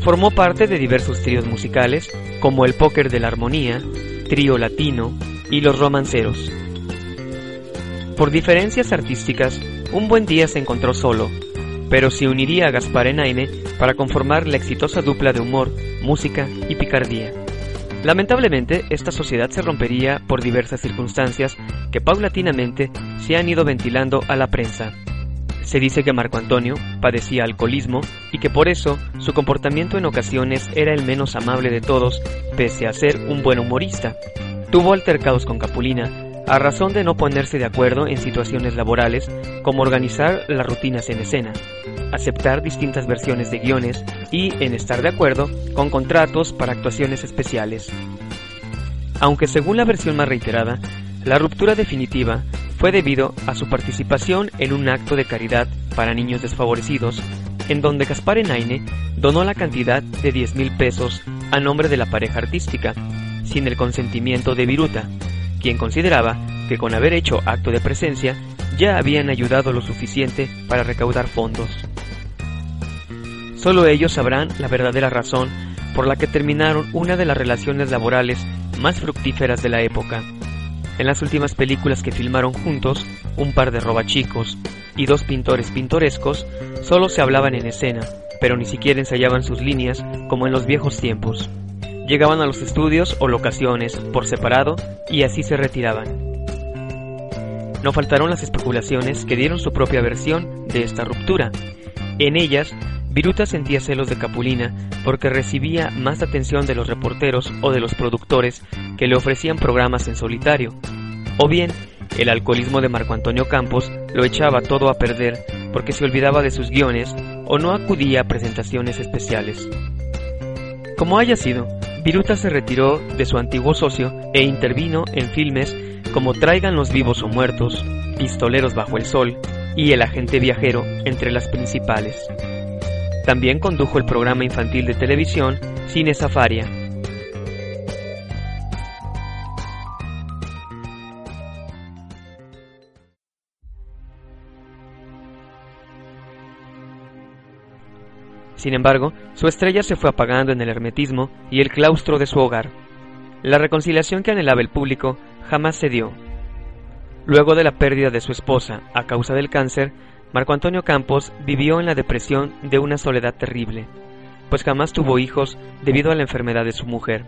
Formó parte de diversos tríos musicales como el Póker de la Armonía, Trío Latino y Los Romanceros. Por diferencias artísticas, un buen día se encontró solo, pero se uniría a Gaspar Enaine para conformar la exitosa dupla de humor, música y picardía. Lamentablemente, esta sociedad se rompería por diversas circunstancias que paulatinamente se han ido ventilando a la prensa. Se dice que Marco Antonio padecía alcoholismo y que por eso su comportamiento en ocasiones era el menos amable de todos, pese a ser un buen humorista. Tuvo altercados con Capulina, a razón de no ponerse de acuerdo en situaciones laborales como organizar las rutinas en escena aceptar distintas versiones de guiones y en estar de acuerdo con contratos para actuaciones especiales. Aunque según la versión más reiterada, la ruptura definitiva fue debido a su participación en un acto de caridad para niños desfavorecidos, en donde Gaspar Enaine donó la cantidad de 10 mil pesos a nombre de la pareja artística, sin el consentimiento de Viruta, quien consideraba que con haber hecho acto de presencia ya habían ayudado lo suficiente para recaudar fondos. Solo ellos sabrán la verdadera razón por la que terminaron una de las relaciones laborales más fructíferas de la época. En las últimas películas que filmaron juntos, un par de robachicos y dos pintores pintorescos solo se hablaban en escena, pero ni siquiera ensayaban sus líneas como en los viejos tiempos. Llegaban a los estudios o locaciones por separado y así se retiraban. No faltaron las especulaciones que dieron su propia versión de esta ruptura. En ellas Viruta sentía celos de Capulina porque recibía más atención de los reporteros o de los productores que le ofrecían programas en solitario. O bien, el alcoholismo de Marco Antonio Campos lo echaba todo a perder porque se olvidaba de sus guiones o no acudía a presentaciones especiales. Como haya sido, Viruta se retiró de su antiguo socio e intervino en filmes como Traigan los vivos o muertos, Pistoleros bajo el sol y El agente viajero entre las principales. También condujo el programa infantil de televisión Cine Safaria. Sin embargo, su estrella se fue apagando en el hermetismo y el claustro de su hogar. La reconciliación que anhelaba el público jamás se dio. Luego de la pérdida de su esposa a causa del cáncer, Marco Antonio Campos vivió en la depresión de una soledad terrible, pues jamás tuvo hijos debido a la enfermedad de su mujer.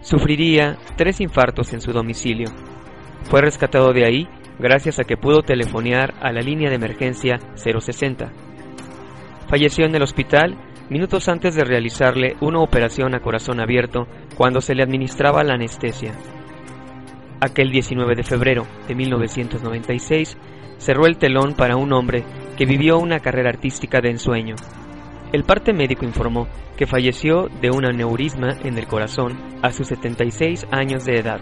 Sufriría tres infartos en su domicilio. Fue rescatado de ahí gracias a que pudo telefonear a la línea de emergencia 060. Falleció en el hospital minutos antes de realizarle una operación a corazón abierto cuando se le administraba la anestesia. Aquel 19 de febrero de 1996 cerró el telón para un hombre que vivió una carrera artística de ensueño. El parte médico informó que falleció de un aneurisma en el corazón a sus 76 años de edad.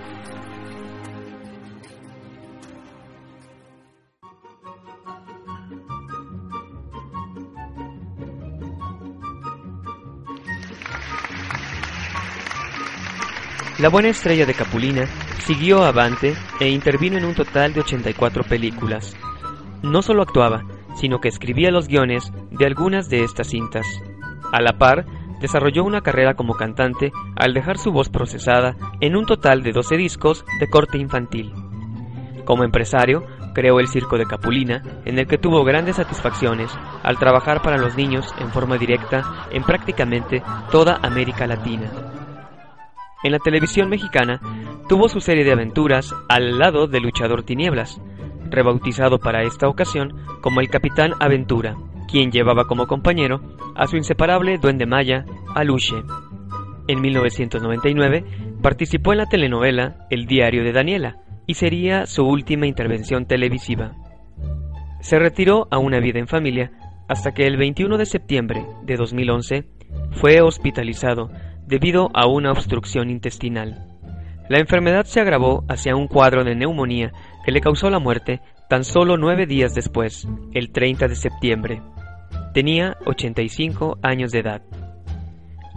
La buena estrella de Capulina siguió avante e intervino en un total de 84 películas. No solo actuaba, sino que escribía los guiones de algunas de estas cintas. A la par, desarrolló una carrera como cantante al dejar su voz procesada en un total de 12 discos de corte infantil. Como empresario, creó el Circo de Capulina, en el que tuvo grandes satisfacciones al trabajar para los niños en forma directa en prácticamente toda América Latina. En la televisión mexicana tuvo su serie de aventuras al lado del luchador Tinieblas, rebautizado para esta ocasión como el Capitán Aventura, quien llevaba como compañero a su inseparable duende maya, Aluche. En 1999 participó en la telenovela El diario de Daniela y sería su última intervención televisiva. Se retiró a una vida en familia hasta que el 21 de septiembre de 2011 fue hospitalizado debido a una obstrucción intestinal. La enfermedad se agravó hacia un cuadro de neumonía que le causó la muerte tan solo nueve días después, el 30 de septiembre. Tenía 85 años de edad.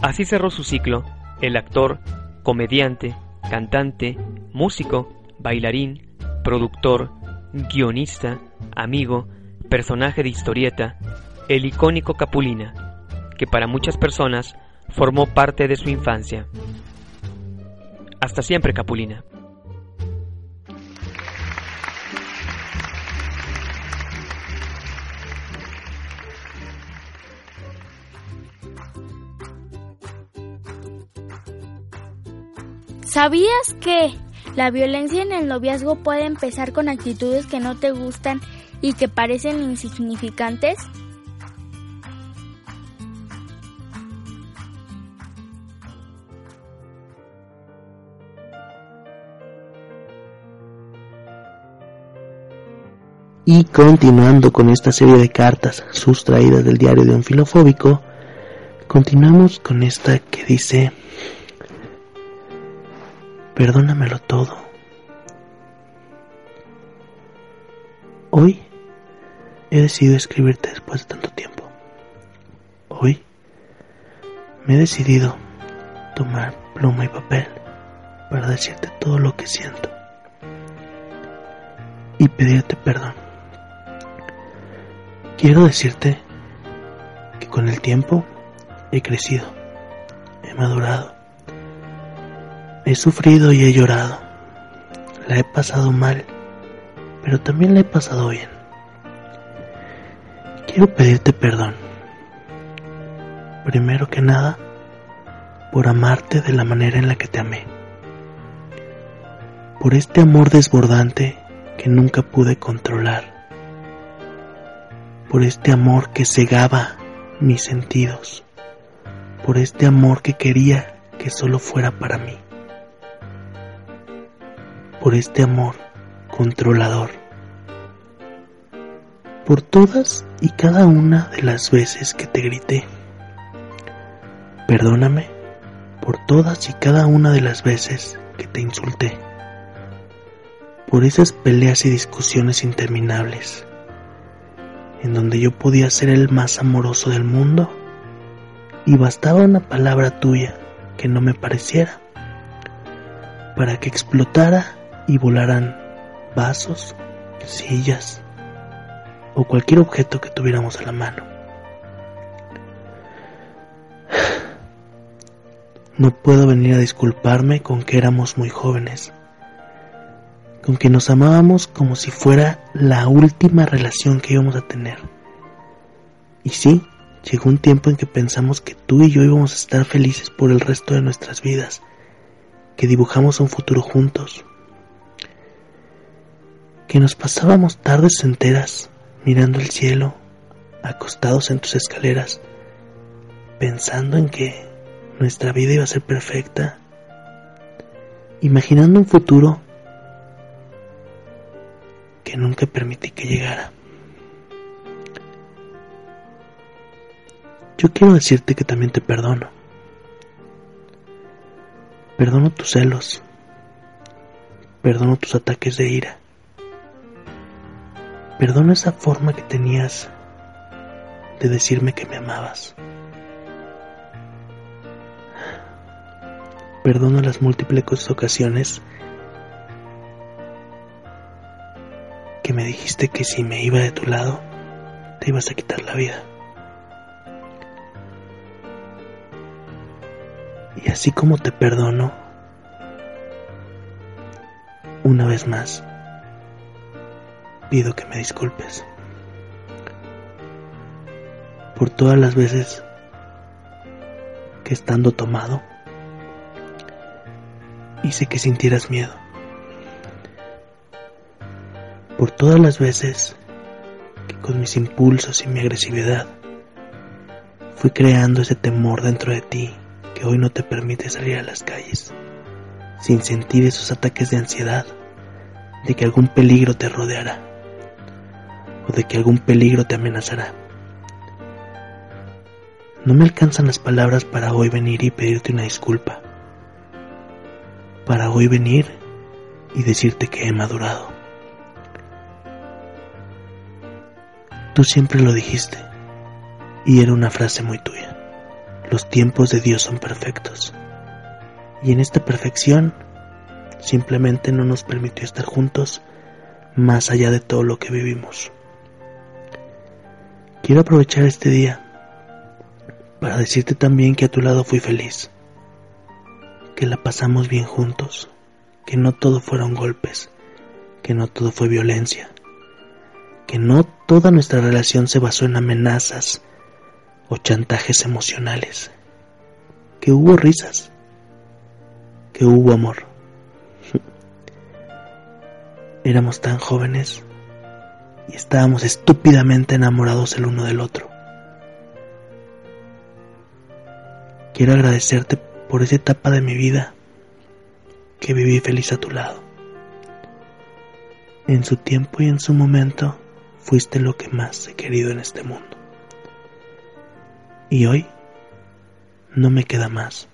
Así cerró su ciclo el actor, comediante, cantante, músico, bailarín, productor, guionista, amigo, personaje de historieta, el icónico Capulina, que para muchas personas formó parte de su infancia. Hasta siempre, Capulina. ¿Sabías que la violencia en el noviazgo puede empezar con actitudes que no te gustan y que parecen insignificantes? Y continuando con esta serie de cartas sustraídas del diario de un filofóbico, continuamos con esta que dice, perdónamelo todo. Hoy he decidido escribirte después de tanto tiempo. Hoy me he decidido tomar pluma y papel para decirte todo lo que siento y pedirte perdón. Quiero decirte que con el tiempo he crecido, he madurado, he sufrido y he llorado, la he pasado mal, pero también la he pasado bien. Quiero pedirte perdón, primero que nada, por amarte de la manera en la que te amé, por este amor desbordante que nunca pude controlar por este amor que cegaba mis sentidos, por este amor que quería que solo fuera para mí, por este amor controlador, por todas y cada una de las veces que te grité. Perdóname por todas y cada una de las veces que te insulté, por esas peleas y discusiones interminables, en donde yo podía ser el más amoroso del mundo y bastaba una palabra tuya que no me pareciera para que explotara y volaran vasos, sillas o cualquier objeto que tuviéramos a la mano. No puedo venir a disculparme con que éramos muy jóvenes, con que nos amábamos como si fuera la última relación que íbamos a tener. Y sí, llegó un tiempo en que pensamos que tú y yo íbamos a estar felices por el resto de nuestras vidas, que dibujamos un futuro juntos, que nos pasábamos tardes enteras mirando el cielo, acostados en tus escaleras, pensando en que nuestra vida iba a ser perfecta, imaginando un futuro que nunca permití que llegara. Yo quiero decirte que también te perdono. Perdono tus celos. Perdono tus ataques de ira. Perdono esa forma que tenías de decirme que me amabas. Perdono las múltiples ocasiones me dijiste que si me iba de tu lado, te ibas a quitar la vida. Y así como te perdono, una vez más, pido que me disculpes por todas las veces que estando tomado hice que sintieras miedo. Por todas las veces que con mis impulsos y mi agresividad fui creando ese temor dentro de ti que hoy no te permite salir a las calles sin sentir esos ataques de ansiedad de que algún peligro te rodeará o de que algún peligro te amenazará. No me alcanzan las palabras para hoy venir y pedirte una disculpa para hoy venir y decirte que he madurado. Tú siempre lo dijiste y era una frase muy tuya. Los tiempos de Dios son perfectos y en esta perfección simplemente no nos permitió estar juntos más allá de todo lo que vivimos. Quiero aprovechar este día para decirte también que a tu lado fui feliz que la pasamos bien juntos, que no todo fueron golpes, que no todo fue violencia, que no toda nuestra relación se basó en amenazas o chantajes emocionales, que hubo risas, que hubo amor. Éramos tan jóvenes y estábamos estúpidamente enamorados el uno del otro. Quiero agradecerte por esa etapa de mi vida que viví feliz a tu lado. En su tiempo y en su momento fuiste lo que más he querido en este mundo. Y hoy no me queda más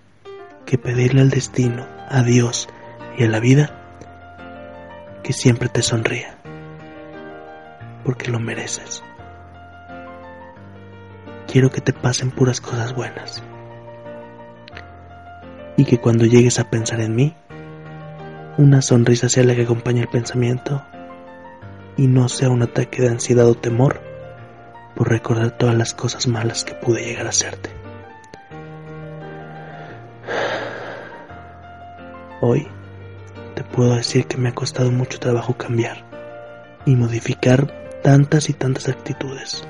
que pedirle al destino, a Dios y a la vida que siempre te sonría, porque lo mereces. Quiero que te pasen puras cosas buenas y que cuando llegues a pensar en mí, una sonrisa sea la que acompañe el pensamiento y no sea un ataque de ansiedad o temor por recordar todas las cosas malas que pude llegar a hacerte. Hoy te puedo decir que me ha costado mucho trabajo cambiar y modificar tantas y tantas actitudes,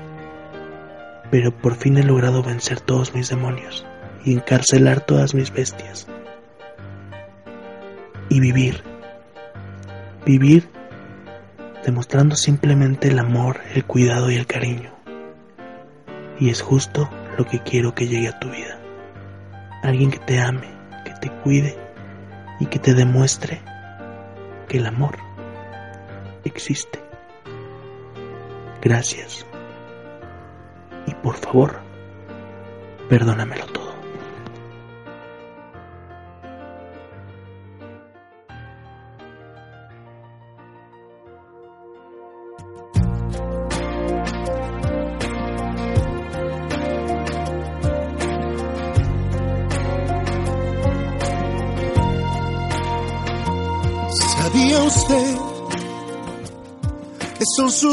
pero por fin he logrado vencer todos mis demonios y encarcelar todas mis bestias. Y vivir, vivir demostrando simplemente el amor, el cuidado y el cariño. Y es justo lo que quiero que llegue a tu vida. Alguien que te ame, que te cuide y que te demuestre que el amor existe. Gracias. Y por favor, perdónamelo todo.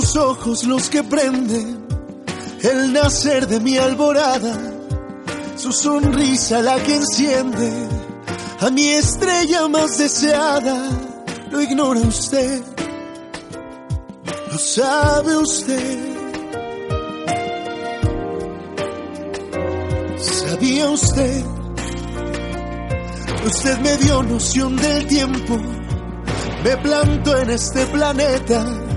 Sus ojos los que prenden el nacer de mi alborada? Su sonrisa la que enciende a mi estrella más deseada. Lo ignora usted, lo sabe usted. ¿Sabía usted? Usted me dio noción del tiempo me planto en este planeta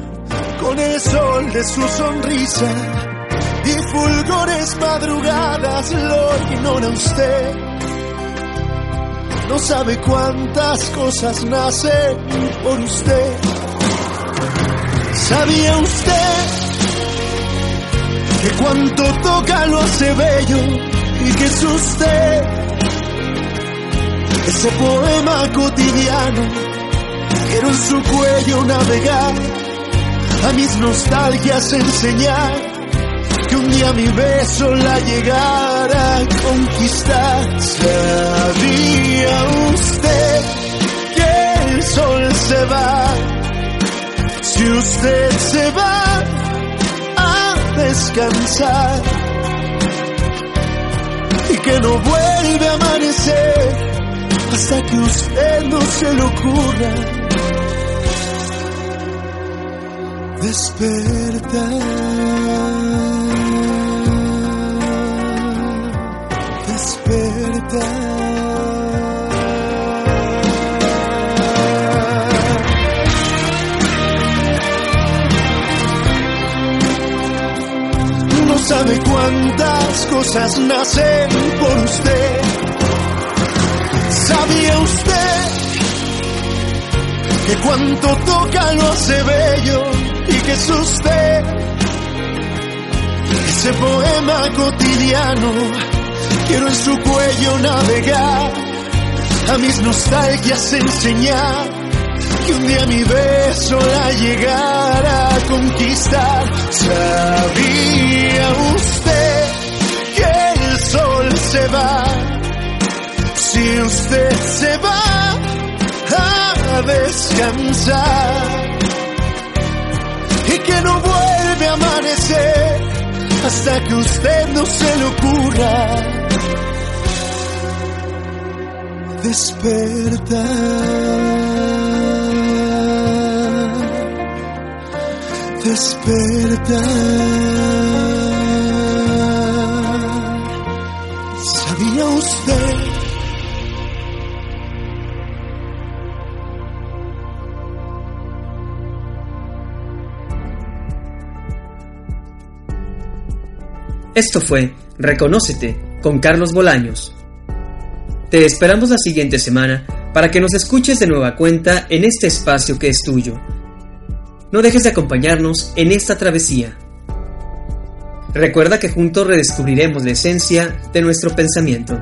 con el sol de su sonrisa y fulgores madrugadas lo ignora usted. No sabe cuántas cosas nacen por usted. ¿Sabía usted que cuanto toca lo hace bello y que es usted ese poema cotidiano? Quiero en su cuello navegar, a mis nostalgias enseñar que un día mi beso la llegara a conquistar. ¿Sabía usted que el sol se va? Si usted se va a descansar y que no vuelve a amanecer hasta que usted no se le ocurra despertar, despertar. No sabe cuántas cosas nacen por usted. ¿Sabía usted que cuanto toca lo hace bello? Y que usted ese poema cotidiano. Quiero en su cuello navegar, a mis nostalgias enseñar que un día mi beso la llegara a conquistar. ¿Sabía usted que el sol se va? Si usted se va a descansar y que no vuelve a amanecer hasta que usted no se le ocurra despertar. Despertar. Esto fue Reconócete con Carlos Bolaños. Te esperamos la siguiente semana para que nos escuches de nueva cuenta en este espacio que es tuyo. No dejes de acompañarnos en esta travesía. Recuerda que juntos redescubriremos la esencia de nuestro pensamiento.